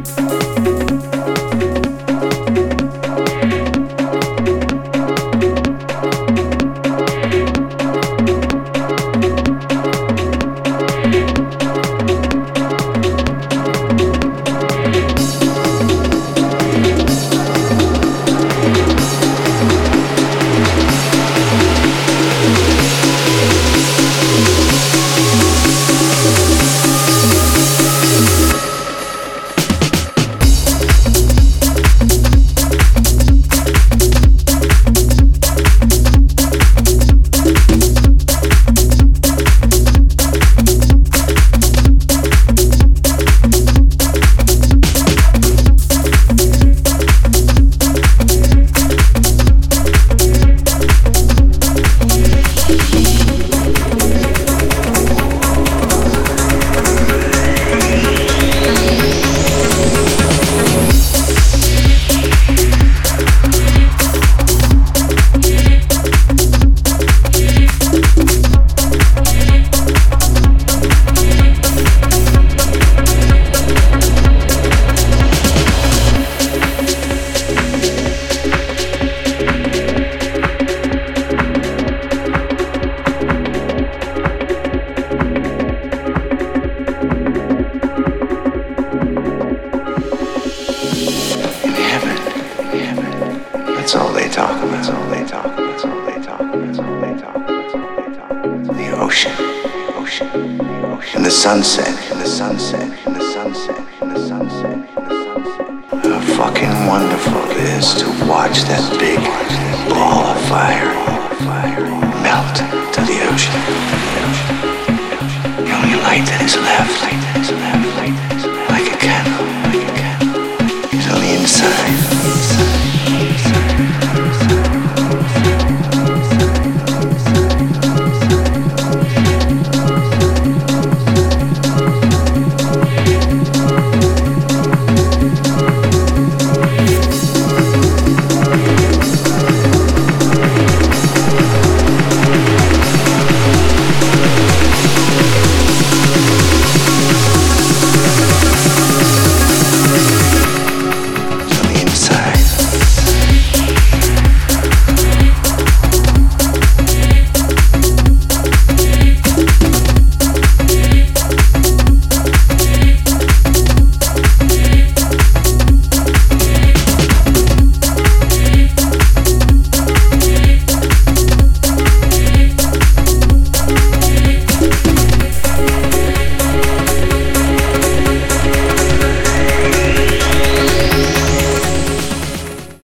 Música The ocean, the ocean, the ocean, and the sunset, and the sunset, and the sunset, and the sunset, and the sunset. How fucking wonderful it is to watch that big ball of fire melt to the ocean. The only light that is left.